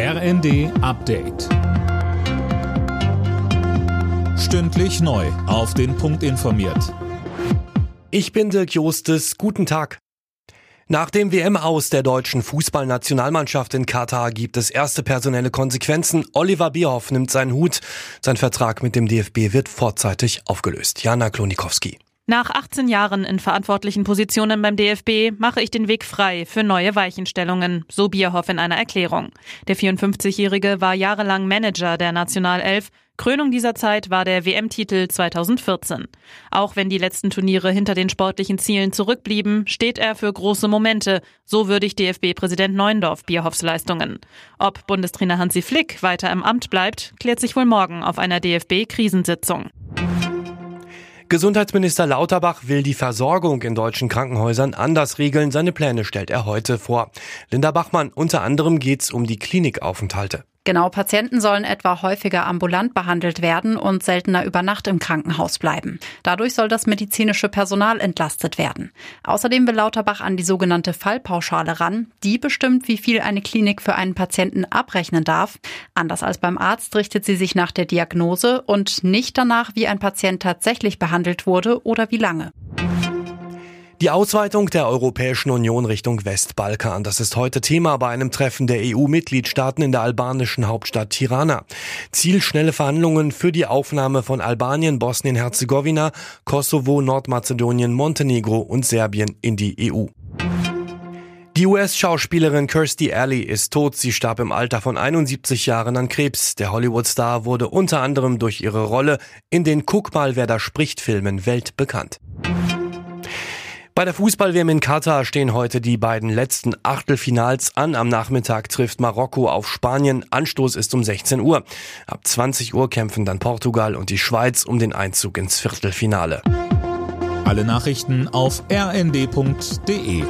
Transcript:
RND Update. Stündlich neu. Auf den Punkt informiert. Ich bin Dirk Jostes. Guten Tag. Nach dem WM-Aus der deutschen Fußballnationalmannschaft in Katar gibt es erste personelle Konsequenzen. Oliver Bierhoff nimmt seinen Hut. Sein Vertrag mit dem DFB wird vorzeitig aufgelöst. Jana Klonikowski. Nach 18 Jahren in verantwortlichen Positionen beim DFB mache ich den Weg frei für neue Weichenstellungen, so Bierhoff in einer Erklärung. Der 54-Jährige war jahrelang Manager der Nationalelf. Krönung dieser Zeit war der WM-Titel 2014. Auch wenn die letzten Turniere hinter den sportlichen Zielen zurückblieben, steht er für große Momente. So würdigt DFB-Präsident Neuendorf Bierhoffs Leistungen. Ob Bundestrainer Hansi Flick weiter im Amt bleibt, klärt sich wohl morgen auf einer DFB-Krisensitzung. Gesundheitsminister Lauterbach will die Versorgung in deutschen Krankenhäusern anders regeln. Seine Pläne stellt er heute vor. Linda Bachmann, unter anderem geht es um die Klinikaufenthalte. Genau, Patienten sollen etwa häufiger ambulant behandelt werden und seltener über Nacht im Krankenhaus bleiben. Dadurch soll das medizinische Personal entlastet werden. Außerdem will Lauterbach an die sogenannte Fallpauschale ran. Die bestimmt, wie viel eine Klinik für einen Patienten abrechnen darf. Anders als beim Arzt richtet sie sich nach der Diagnose und nicht danach, wie ein Patient tatsächlich behandelt wurde oder wie lange. Die Ausweitung der Europäischen Union Richtung Westbalkan, das ist heute Thema bei einem Treffen der EU-Mitgliedstaaten in der albanischen Hauptstadt Tirana. Ziel schnelle Verhandlungen für die Aufnahme von Albanien, Bosnien-Herzegowina, Kosovo, Nordmazedonien, Montenegro und Serbien in die EU. Die US-Schauspielerin Kirstie Alley ist tot. Sie starb im Alter von 71 Jahren an Krebs. Der Hollywood-Star wurde unter anderem durch ihre Rolle in den Guck mal, wer da spricht Filmen weltbekannt. Bei der Fußball-WM in Katar stehen heute die beiden letzten Achtelfinals an. Am Nachmittag trifft Marokko auf Spanien. Anstoß ist um 16 Uhr. Ab 20 Uhr kämpfen dann Portugal und die Schweiz um den Einzug ins Viertelfinale. Alle Nachrichten auf rnd.de